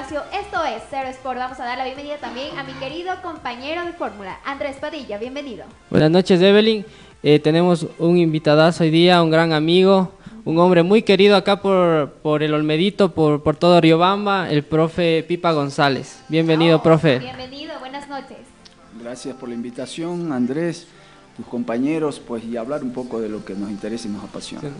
espacio. Esto es Cero Sport. Vamos a dar la bienvenida también a mi querido compañero de fórmula, Andrés Padilla. Bienvenido. Buenas noches, Evelyn. Eh, tenemos un invitadazo hoy día, un gran amigo, un hombre muy querido acá por, por el Olmedito, por, por todo Riobamba, el profe Pipa González. Bienvenido, Oh, profe. Bienvenido, buenas noches. Gracias por la invitación, Andrés, tus compañeros, pues y hablar un poco de lo que nos interesa y nos apasiona.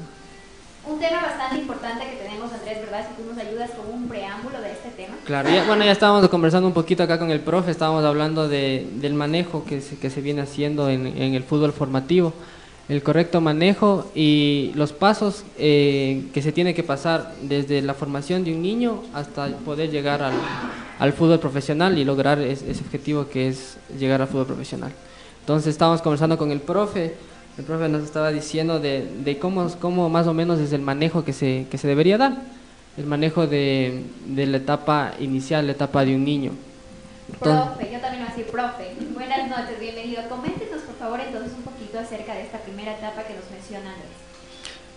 Un tema bastante importante que tenemos, Andrés, ¿verdad? Si tú nos ayudas con un preámbulo de este tema. Claro, ya, bueno, ya estábamos conversando un poquito acá con el profe, estábamos hablando de, del manejo que se, que se viene haciendo en, en el fútbol formativo, el correcto manejo y los pasos eh, que se tiene que pasar desde la formación de un niño hasta poder llegar al, al fútbol profesional y lograr es- ese objetivo que es llegar al fútbol profesional. Entonces estábamos conversando con el profe, el profe nos estaba diciendo de, de cómo, cómo más o menos es el manejo que se, que se debería dar el manejo de, de la etapa inicial, la etapa de un niño. Entonces, Profe, yo también voy a decir profe. Buenas noches, bienvenido. Coméntenos, por favor, entonces un poquito acerca de esta primera etapa que nos menciona Andrés.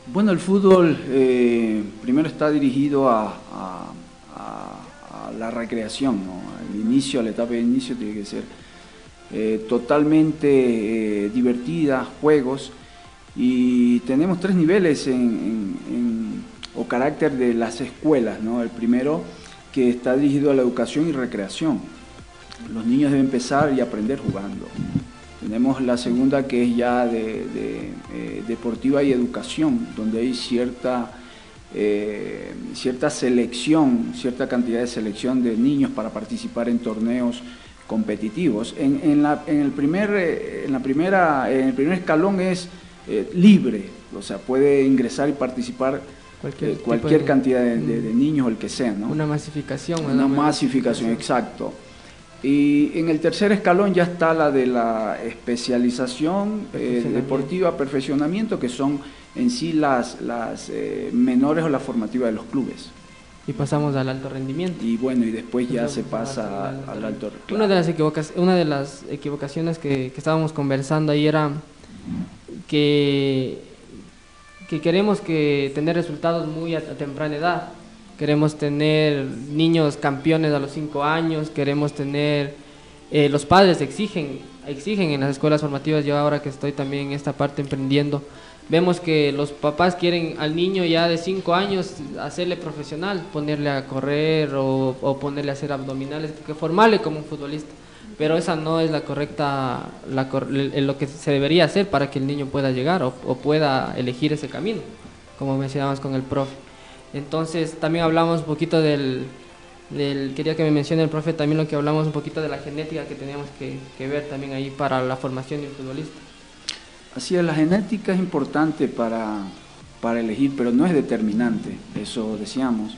Bueno, el fútbol eh, primero está dirigido a, a- a- a la recreación, ¿no? Al inicio, a la etapa de inicio tiene que ser eh, totalmente eh, divertida, juegos, y tenemos tres niveles o carácter de las escuelas, ¿no? El primero que está dirigido a la educación y recreación. Los niños deben empezar y aprender jugando. Tenemos la segunda que es ya de, eh, deportiva y educación, donde hay cierta, eh, cierta selección, cierta cantidad de selección de niños para participar en torneos competitivos. En, en la, en el, primer, eh, en, la primera, en el primer escalón es eh, libre, o sea, puede ingresar y participar Cualquier eh, cualquier de- cantidad de, de- de niños o el que sea. ¿no? una masificación. Una masificación, exacto. Y en el tercer escalón ya está la de la especialización eh, deportiva, perfeccionamiento, que son en sí las, las menores o las formativas de los clubes. Y pasamos al alto rendimiento. Y bueno, y después ya se pasa al alto. Una de las, equivocas- una de las equivocaciones que, que estábamos conversando ahí era que, que queremos que tener resultados muy a, a temprana edad. Queremos tener niños campeones a los 5 años, queremos tener... eh, los padres exigen, exigen en las escuelas formativas, yo ahora que estoy también en esta parte emprendiendo, vemos que los papás quieren al niño ya de 5 años hacerle profesional, ponerle a correr o, ponerle a hacer abdominales, que formarle como un futbolista. Pero esa no es la correcta, la lo que se debería hacer para que el niño pueda llegar o, o pueda elegir ese camino, como mencionabas con el profe. Entonces también hablamos un poquito del, del- quería que me mencione el profe también lo que hablamos un poquito de la genética que teníamos que, que ver también ahí para la formación de un futbolista. Así la genética es importante para, para elegir, pero no es determinante, eso decíamos,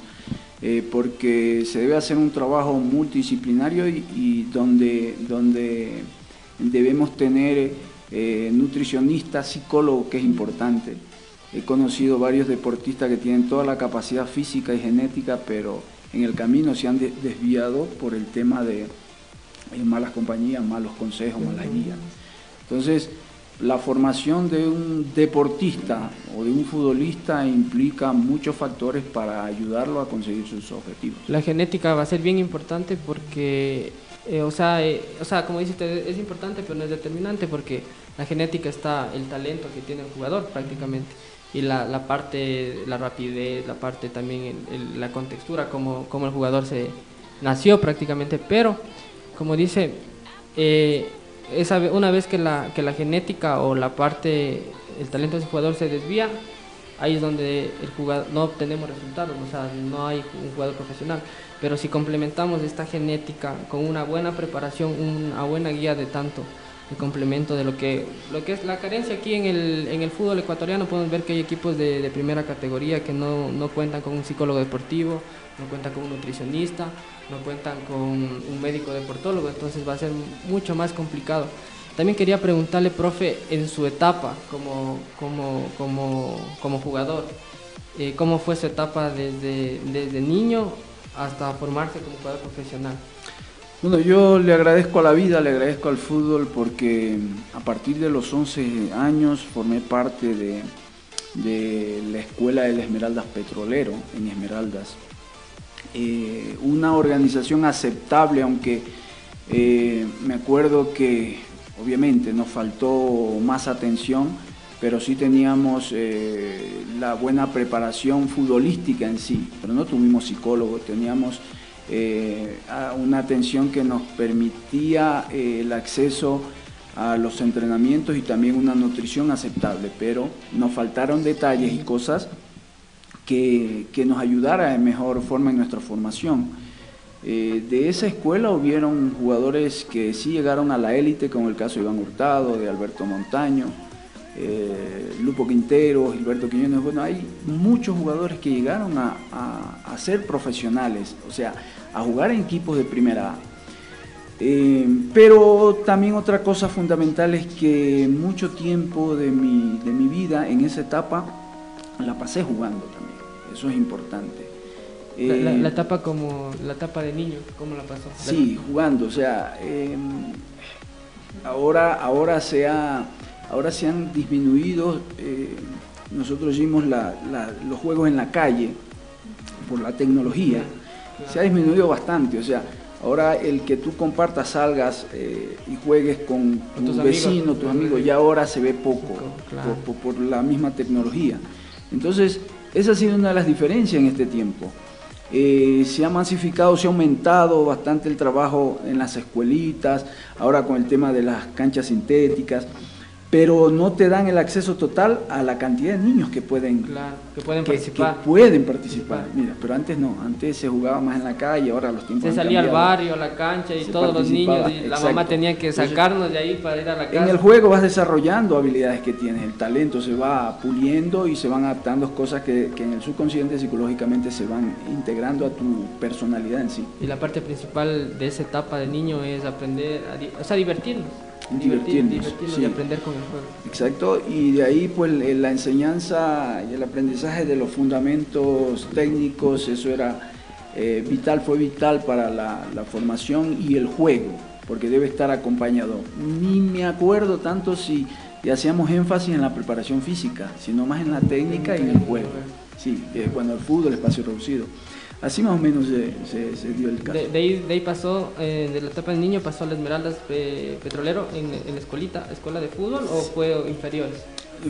eh, porque se debe hacer un trabajo multidisciplinario y, donde, donde debemos tener eh, nutricionistas, psicólogos, que es importante. He conocido varios deportistas que tienen toda la capacidad física y genética, pero en el camino se han de- desviado por el tema de malas compañías, malos consejos, malas guías. Entonces, la formación de un deportista o de un futbolista implica muchos factores para ayudarlo a conseguir sus objetivos. La genética va a ser bien importante porque, eh, o, sea, eh, o sea, como dice es importante pero no es determinante porque la genética está el talento que tiene el jugador prácticamente y la, la parte, la rapidez, la parte también, la contextura, como, como el jugador se nació prácticamente, pero como dice, eh, esa, una vez que la, que la genética o la parte, el talento de ese jugador se desvía, ahí es donde el jugador no obtenemos resultados, o sea, no hay un jugador profesional. Pero si complementamos esta genética con una buena preparación, una buena guía de tanto, el complemento de lo que, lo que es la carencia aquí en el, en el fútbol ecuatoriano, podemos ver que hay equipos de, de primera categoría que no, no cuentan con un psicólogo deportivo, no cuentan con un nutricionista, no cuentan con un médico deportólogo, entonces va a ser mucho más complicado. También quería preguntarle, profe, en su etapa como, como, como, como jugador, eh, ¿cómo fue su etapa desde, desde niño hasta formarse como jugador profesional? Bueno, yo le agradezco a la vida, le agradezco al fútbol porque a partir de los 11 años formé parte de, de la escuela del Esmeraldas Petrolero en Esmeraldas. Eh, una organización aceptable, aunque eh, me acuerdo que obviamente nos faltó más atención, pero sí teníamos la buena preparación futbolística en sí, pero no tuvimos psicólogos, teníamos una atención que nos permitía el acceso a los entrenamientos y también una nutrición aceptable, pero nos faltaron detalles y cosas que, nos ayudara de mejor forma en nuestra formación. Eh, de esa escuela hubieron jugadores que sí llegaron a la élite, como el caso de Iván Hurtado, de Alberto Montaño, eh, Lupo Quintero, Gilberto Quiñones. Bueno, hay muchos jugadores que llegaron a, a, ser profesionales, o sea, a jugar en equipos de primera A. Eh, pero también otra cosa fundamental es que mucho tiempo de mi, de mi vida en esa etapa la pasé jugando también. Eso es importante. La, eh, etapa como la etapa de niño, ¿cómo la pasó? Sí, jugando. O sea, em, ahora, ahora, se ahora se han disminuido. Eh, nosotros vimos los juegos en la calle por la tecnología. Se ha disminuido bastante. O sea, Ahora el que tú compartas, salgas eh, y juegues con tu vecino, tus amigos, ya ahora se ve poco, por, la misma tecnología. Entonces, esa ha sido una de las diferencias en este tiempo. Eh, se ha masificado, se ha aumentado bastante el trabajo en las escuelitas, ahora con el tema de las canchas sintéticas pero no te dan el acceso total a la cantidad de niños que pueden, que pueden participar. pueden participar. Mira, pero antes no, antes se jugaba más en la calle, ahora los tiempos Se salía al barrio, a la cancha y todos los niños y la mamá tenía que sacarnos de ahí para ir a la casa. En el juego vas desarrollando habilidades que tienes, el talento se va puliendo y se van adaptando cosas que, que en el subconsciente psicológicamente se van integrando a tu personalidad en sí. Y la parte principal de esa etapa de niño es aprender, a, o sea, divertirnos divertirnos, y aprender con el juego. Exacto, y de ahí pues la enseñanza y el aprendizaje de los fundamentos técnicos, eso era eh, vital, fue vital para la, formación y el juego, porque debe estar acompañado. Ni me acuerdo tanto si hacíamos énfasis en la preparación física, sino más en la técnica y en el juego. Sí, cuando el fútbol, espacio reducido. Así más o menos se, dio el caso. De, ahí, pasó, eh, de la etapa de niño, pasó a la Esmeraldas Petrolero en, la escuelita, escuela de fútbol o fue inferiores?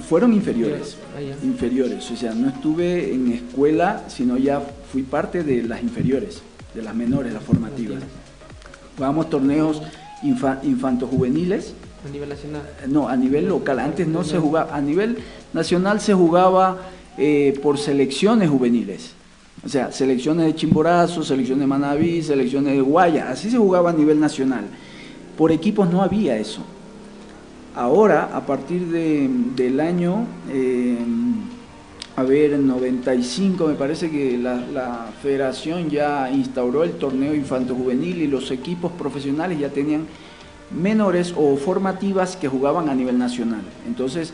Fueron inferiores, ah, inferiores, o sea, no estuve en escuela, sino ya fui parte de las inferiores, de las menores, las formativas. Jugábamos torneos infanto-juveniles. ¿A nivel nacional? No, a nivel local. Antes no se jugaba, a nivel nacional se jugaba eh, por selecciones juveniles. O sea, selecciones de Chimborazo, selecciones de Manaví, selecciones de Guaya, así se jugaba a nivel nacional. Por equipos no había eso. Ahora, a partir del año, eh, a ver, 95, me parece que la, federación ya instauró el torneo infanto-juvenil y los equipos profesionales ya tenían menores o formativas que jugaban a nivel nacional. Entonces,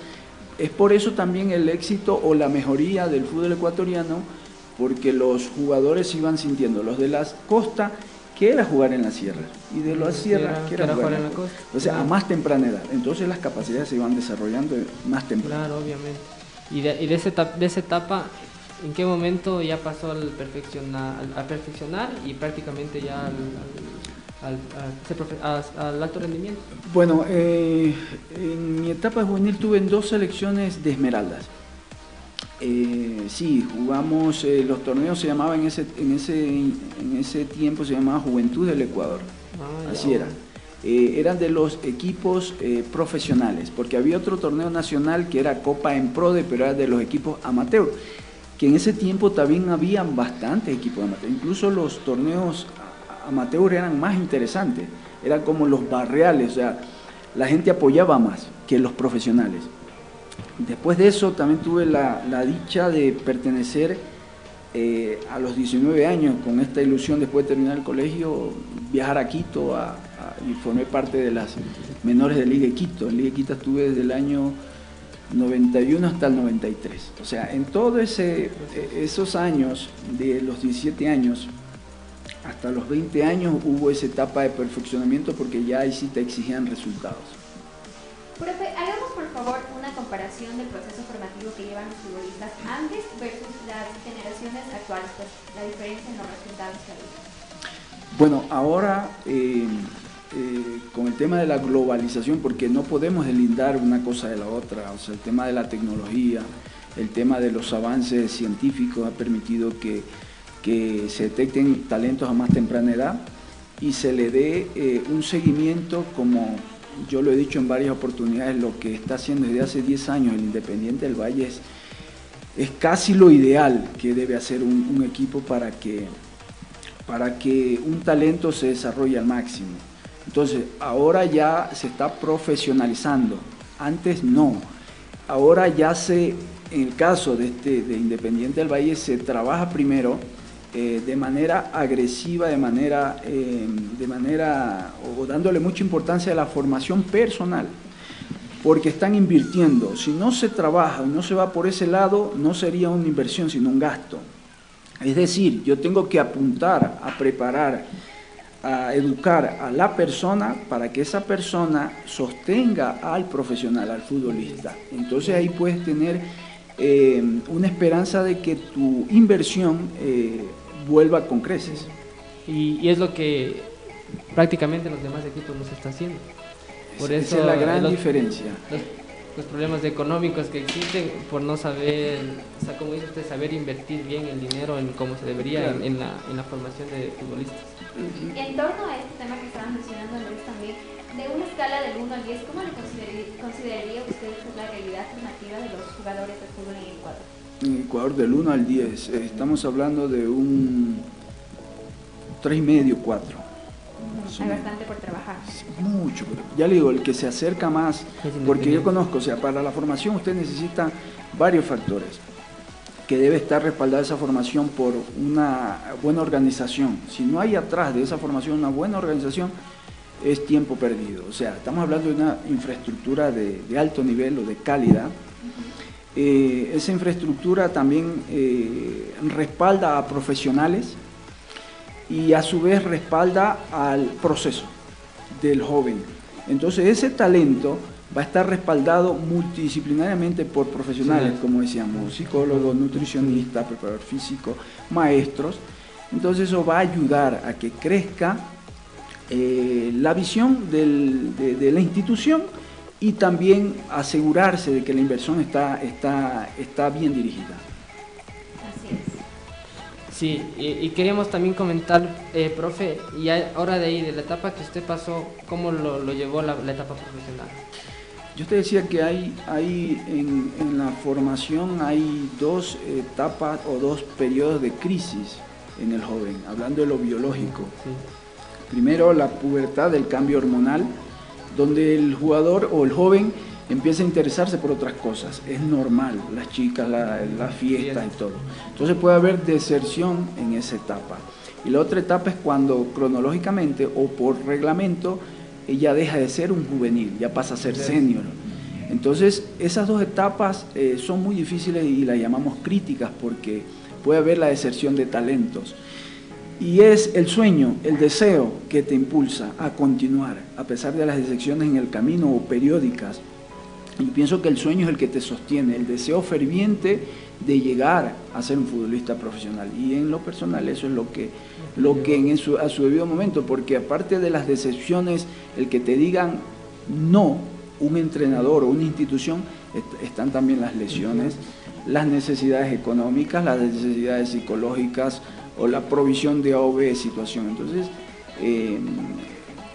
es por eso también el éxito o la mejoría del fútbol ecuatoriano porque los jugadores iban sintiendo, los de la costa, que era jugar en la sierra, y de la sierra, que era, jugar en la costa. O sea, a más temprana edad. Entonces las capacidades se iban desarrollando más temprano. Claro, obviamente. Y de, y de, esa, etapa, de esa etapa, ¿en qué momento ya pasó al perfeccionar, a perfeccionar y prácticamente ya al, al, alto rendimiento? Bueno, eh, en mi etapa juvenil tuve dos selecciones de esmeraldas. Eh, sí, jugamos, eh, los torneos se llamaban en ese, en ese, en ese tiempo se llamaba Juventud del Ecuador, ah, así era. Eh, eran de los equipos profesionales, porque había otro torneo nacional que era Copa en Prode, pero era de los equipos amateur, que en ese tiempo también habían bastantes equipos amateur, incluso los torneos amateur eran más interesantes, eran como los barriales, o sea, la gente apoyaba más que los profesionales. Después de eso también tuve la, dicha de pertenecer eh, a los 19 años con esta ilusión después de terminar el colegio, viajar a Quito y formé parte de las menores de Liga de Quito. En Liga de Quito estuve desde el año 91 hasta el 93. O sea, en todos esos años, de los 17 años hasta los 20 años, hubo esa etapa de perfeccionamiento porque ya ahí sí te exigían resultados. Profe, hagamos por favor comparación del proceso formativo que llevan los futbolistas antes versus las generaciones actuales, pues la diferencia en los resultados. Bueno, ahora eh, eh, con el tema de la globalización, porque no podemos delindar una cosa de la otra, o sea, el tema de la tecnología, el tema de los avances científicos ha permitido que, que se detecten talentos a más temprana edad y se le dé eh, un seguimiento como yo lo he dicho en varias oportunidades, lo que está haciendo desde hace 10 años el Independiente del Valle es, es casi lo ideal que debe hacer un, equipo para que, para que un talento se desarrolle al máximo. Entonces, ahora ya se está profesionalizando, antes no. Ahora ya se, en el caso de, este, de Independiente del Valle, se trabaja primero eh, de manera agresiva, de manera, eh, de manera, o dándole mucha importancia a la formación personal, porque están invirtiendo. Si no se trabaja y no se va por ese lado, no sería una inversión, sino un gasto. Es decir, yo tengo que apuntar a preparar, a educar a la persona para que esa persona sostenga al profesional, al futbolista. Entonces ahí puedes tener eh, una esperanza de que tu inversión vuelva con creces. Y, es lo que prácticamente los demás equipos no se está haciendo. Por eso Esa es la gran diferencia. Los, problemas económicos que existen por no saber, o sea, como dice usted, saber invertir bien el dinero en cómo se debería en, la, en, la, formación de futbolistas. En torno a este tema que estaban mencionando Andrés también, de una escala del 1 al 10, ¿cómo le consideraría, usted la realidad formativa de los jugadores de fútbol en Ecuador? En Ecuador del 1 al 10, eh, estamos hablando de un 3,5, 4. Hay bastante por trabajar. Mucho, ya le digo, el que se acerca más, porque yo conozco, o sea, para la formación usted necesita varios factores, que debe estar respaldada esa formación por una buena organización. Si no hay atrás de esa formación una buena organización, es tiempo perdido. O sea, estamos hablando de una infraestructura de, de alto nivel o de calidad, eh, esa infraestructura también eh, respalda a profesionales y a su vez respalda al proceso del joven. Entonces ese talento va a estar respaldado multidisciplinariamente por profesionales, como decíamos, psicólogos, nutricionistas, preparador físico, maestros. Entonces eso va a ayudar a que crezca eh, la visión de la institución y también asegurarse de que la inversión está, está, está bien dirigida. Así es. Sí, y, queríamos también comentar, eh, profe, y ahora de ahí, de la etapa que usted pasó, ¿cómo lo, llevó la, la, etapa profesional? Yo te decía que hay, hay en, en, la formación hay dos etapas o dos periodos de crisis en el joven, hablando de lo biológico. Primero la pubertad, del cambio hormonal, donde el jugador o el joven empieza a interesarse por otras cosas. Es normal, las chicas, la, la fiesta y todo. Entonces puede haber deserción en esa etapa. Y la otra etapa es cuando cronológicamente o por reglamento ella deja de ser un juvenil, ya pasa a ser senior. Entonces esas dos etapas eh, son muy difíciles y las llamamos críticas porque puede haber la deserción de talentos. Y es el sueño, el deseo que te impulsa a continuar, a pesar de las decepciones en el camino o periódicas. Y pienso que el sueño es el que te sostiene, el deseo ferviente de llegar a ser un futbolista profesional. Y en lo personal eso es lo que, lo que en su, a su debido momento, porque aparte de las decepciones, el que te digan no, un entrenador o una institución, están también las lesiones, las necesidades económicas, las necesidades psicológicas, o la provisión de AOB situación. Entonces, eh,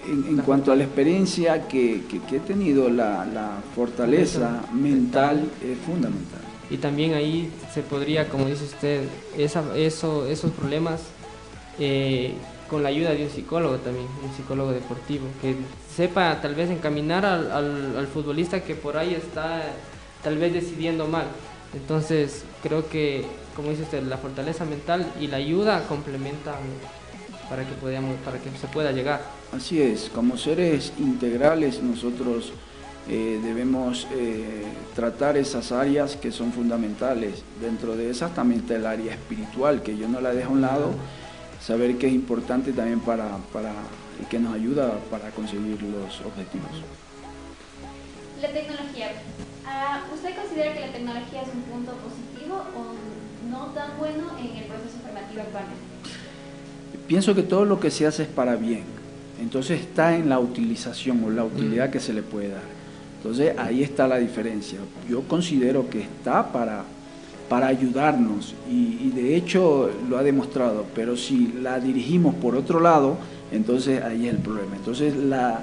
en, cuanto a la experiencia que, he tenido, la, fortaleza mental es fundamental. Y también ahí se podría, como dice usted, esa, eso, esos problemas eh, con la ayuda de un psicólogo también, un psicólogo deportivo, que sepa tal vez encaminar al, al futbolista que por ahí está tal vez decidiendo mal. Entonces creo que como dice usted, la fortaleza mental y la ayuda complementan para que, podamos, para que se pueda llegar. Así es, como seres integrales nosotros eh, debemos eh, tratar esas áreas que son fundamentales. Dentro de esas también está el área espiritual, que yo no la dejo a un lado, saber que es importante también para, para y que nos ayuda para conseguir los objetivos. La tecnología Ah, ¿Usted considera que la tecnología es un punto positivo o no tan bueno en el proceso formativo actualmente? Pienso que todo lo que se hace es para bien. Entonces está en la utilización o la utilidad que se le puede dar. Entonces ahí está la diferencia. Yo considero que está para, para ayudarnos y, de hecho lo ha demostrado, pero si la dirigimos por otro lado, entonces ahí es el problema. Entonces la,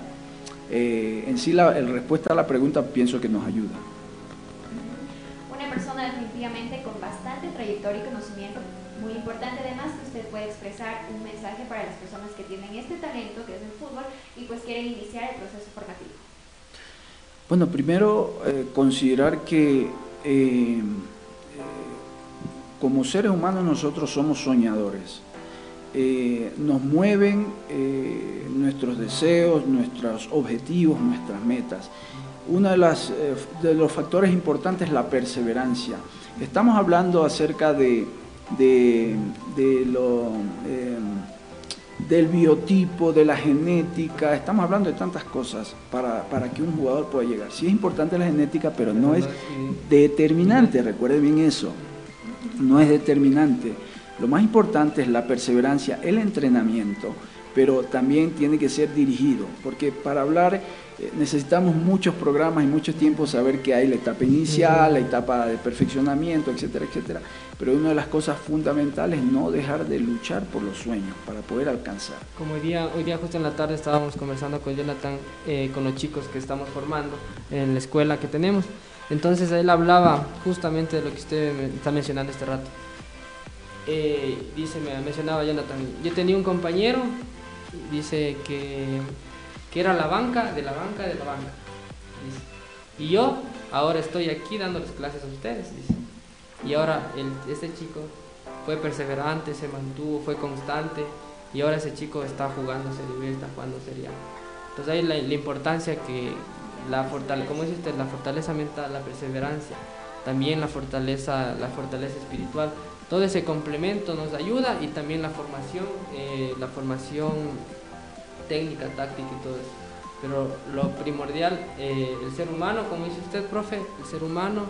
eh, en sí la respuesta a la pregunta pienso que nos ayuda. Una persona definitivamente con bastante trayectoria y conocimiento muy importante además que usted puede expresar un mensaje para las personas que tienen este talento que es el fútbol y pues quieren iniciar el proceso formativo. Bueno, primero eh, considerar que eh, eh, como seres humanos nosotros somos soñadores. nos mueven nuestros deseos, nuestros objetivos, nuestras metas. Uno de, las, de los factores importantes es la perseverancia. Estamos hablando acerca de de, em, del biotipo, de la genética, estamos hablando de tantas cosas para, que un jugador pueda llegar. Sí es importante la genética, pero no es determinante, recuerde bien eso, no es determinante. Lo más importante es la perseverancia, el entrenamiento, pero también tiene que ser dirigido, porque para hablar eh, necesitamos muchos programas y mucho tiempo saber que hay la etapa inicial, la etapa de perfeccionamiento, etcétera, etcétera. Pero una de las cosas fundamentales es no dejar de luchar por los sueños para poder alcanzar. Como hoy día, hoy día justo en la tarde estábamos conversando con Jonathan, eh, con los chicos que estamos formando en la escuela que tenemos. Entonces él hablaba justamente de lo que usted está mencionando este rato. Eh, dice, me mencionaba Jonathan, yo tenía un compañero, dice que que era la banca de la banca de la banca. Y yo ahora estoy aquí dándoles clases a ustedes. Y ahora el, ese chico fue perseverante, se mantuvo, fue constante y ahora ese chico está jugando Serie está jugando Serie Entonces ahí la, la importancia que la fortaleza, como dice usted, la fortaleza mental, la perseverancia, también la fortaleza, la fortaleza espiritual, todo ese complemento nos ayuda y también la formación, eh, la formación técnica, táctica y todo eso. Pero lo primordial, eh, el ser humano, como dice usted, profe, el ser humano,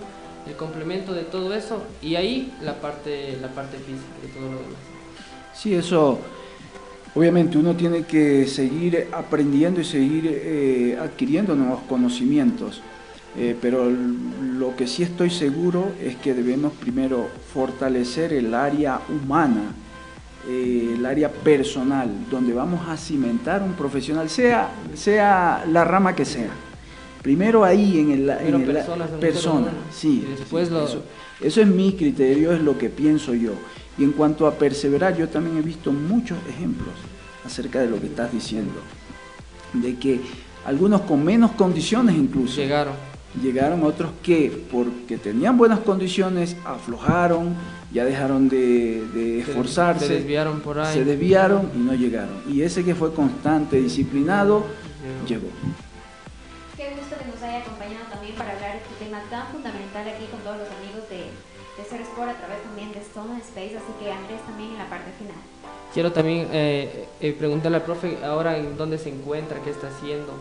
el complemento de todo eso y ahí la parte, la parte física y todo lo demás. Sí, eso, obviamente uno tiene que seguir aprendiendo y seguir eh, adquiriendo nuevos conocimientos. Eh, pero lo que sí estoy seguro es que debemos primero fortalecer el área humana eh, el área personal, donde vamos a cimentar un profesional, sea, sea la rama que sea. Primero ahí en el, en persona, sí. eso, eso es mi criterio, es lo que pienso yo. Y en cuanto a perseverar, yo también he visto muchos ejemplos acerca de lo que estás diciendo, de que algunos con menos condiciones incluso llegaron, llegaron otros que porque tenían buenas condiciones aflojaron, ya dejaron de, esforzarse, se desviaron por ahí. Se desviaron y no llegaron. Y ese que fue constante, disciplinado, llegó. Qué gusto que nos haya acompañado también para hablar de este tema tan fundamental aquí con todos los amigos de, de Ser Sport a través también de Stone Space. Así que Andrés también en la parte final. Quiero también eh, eh, preguntarle al profe ahora en dónde se encuentra, qué está haciendo.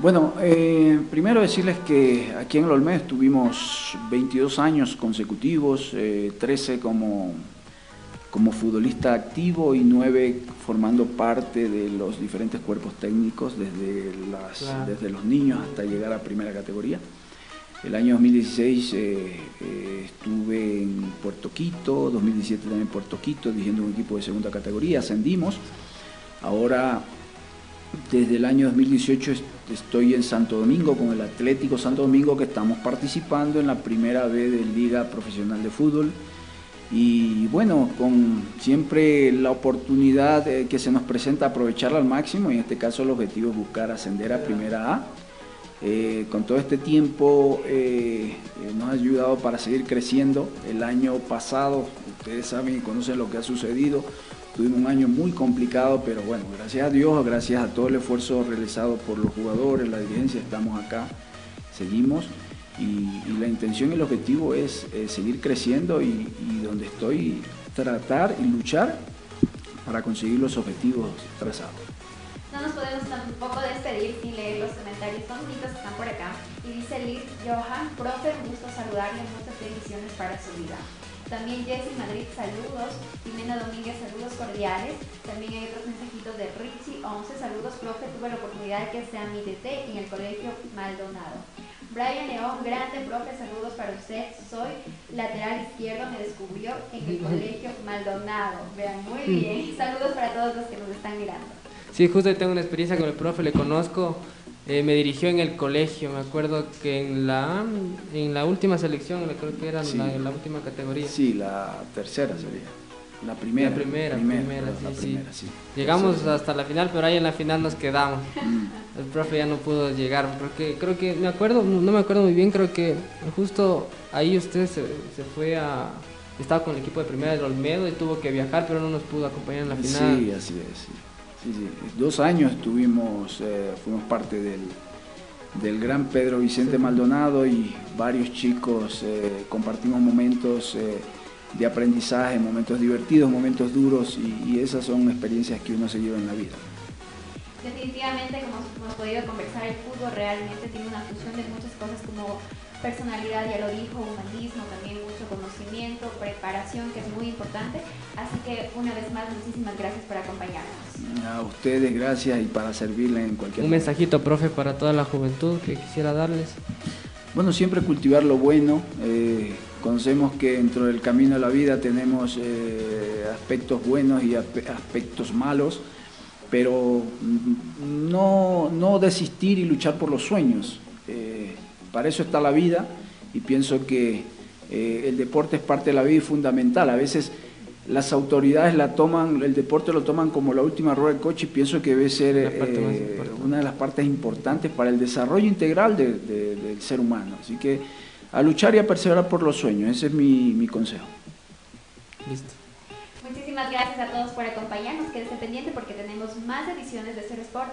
Bueno, eh, primero decirles que aquí en Lolmés tuvimos 22 años consecutivos, 13 eh, como, como futbolista activo y 9 formando parte de los diferentes cuerpos técnicos desde, las, desde los niños hasta llegar a primera categoría. El año 2016 eh, estuve en Puerto Quito, 2017 también en Puerto Quito, dirigiendo un equipo de segunda categoría, ascendimos. Ahora desde el año 2018 estoy en Santo Domingo con el Atlético Santo Domingo que estamos participando en la primera vez de Liga Profesional de Fútbol. Y bueno, con siempre la oportunidad eh, que se nos presenta aprovecharla al máximo y en este caso el objetivo es buscar ascender a Primera A. Eh, con todo este tiempo eh, nos ha ayudado para seguir creciendo. El año pasado, ustedes saben y conocen lo que ha sucedido, Tuvimos un año muy complicado, pero bueno, gracias a Dios, gracias a todo el esfuerzo realizado por los jugadores, la dirigencia, estamos acá, seguimos y, la intención y el objetivo es seguir creciendo y, donde estoy tratar y luchar para conseguir los objetivos trazados. No nos podemos tampoco despedir sin leer los comentarios bonitos que están por acá. Y dice Liz Johan, profe, un gusto saludarle, muchas bendiciones para su vida. También Jessy Madrid, saludos. Jimena Domínguez, saludos cordiales. También hay otros mensajitos de Richie, 11 saludos, profe. Tuve la oportunidad de que sea mi DT en el colegio Maldonado. Brian León, grande profe, saludos para usted. Soy lateral izquierdo, me descubrió en el colegio Maldonado. Vean, muy bien. Saludos para todos los que nos están mirando. Sí, justo tengo una experiencia con el profe, le conozco. Eh, me dirigió en el colegio, me acuerdo que en la en la última selección, creo que era la, en la última categoría. Sí, la tercera sería. La primera. La primera, primera, sí, sí. Llegamos hasta la final, pero ahí en la final nos quedamos. Mm. El profe ya no pudo llegar, porque creo que, me acuerdo, no me acuerdo muy bien, creo que justo ahí usted se, se fue a... Estaba con el equipo de primera del Olmedo y tuvo que viajar, pero no nos pudo acompañar en la final. Sí, así es. Sí. Dos años tuvimos, eh, fuimos parte del, del gran Pedro Vicente Maldonado y varios chicos eh, compartimos momentos eh, de aprendizaje, momentos divertidos, momentos duros y, esas son experiencias que uno se lleva en la vida. Definitivamente, como hemos podido conversar, el fútbol realmente tiene una fusión de muchas cosas como personalidad, ya lo dijo, humanismo, también mucho conocimiento, preparación, que es muy importante. Así que una vez más, muchísimas gracias por acompañarnos. A ustedes, gracias y para servirle en cualquier Un mensajito, profe, para toda la juventud que quisiera darles. Bueno, siempre cultivar lo bueno. Eh, conocemos que dentro del camino de la vida tenemos eh, aspectos buenos y aspectos malos, pero no, no desistir y luchar por los sueños. Para eso está la vida y pienso que eh, el deporte es parte de la vida y fundamental. A veces las autoridades la toman, el deporte lo toman como la última rueda del coche y pienso que debe ser eh, una de las partes importantes para el desarrollo integral del ser humano. Así que a luchar y a perseverar por los sueños, ese es mi, mi consejo. Listo. Muchísimas gracias a todos por acompañarnos. Quédese pendiente porque tenemos más ediciones de Cero Sport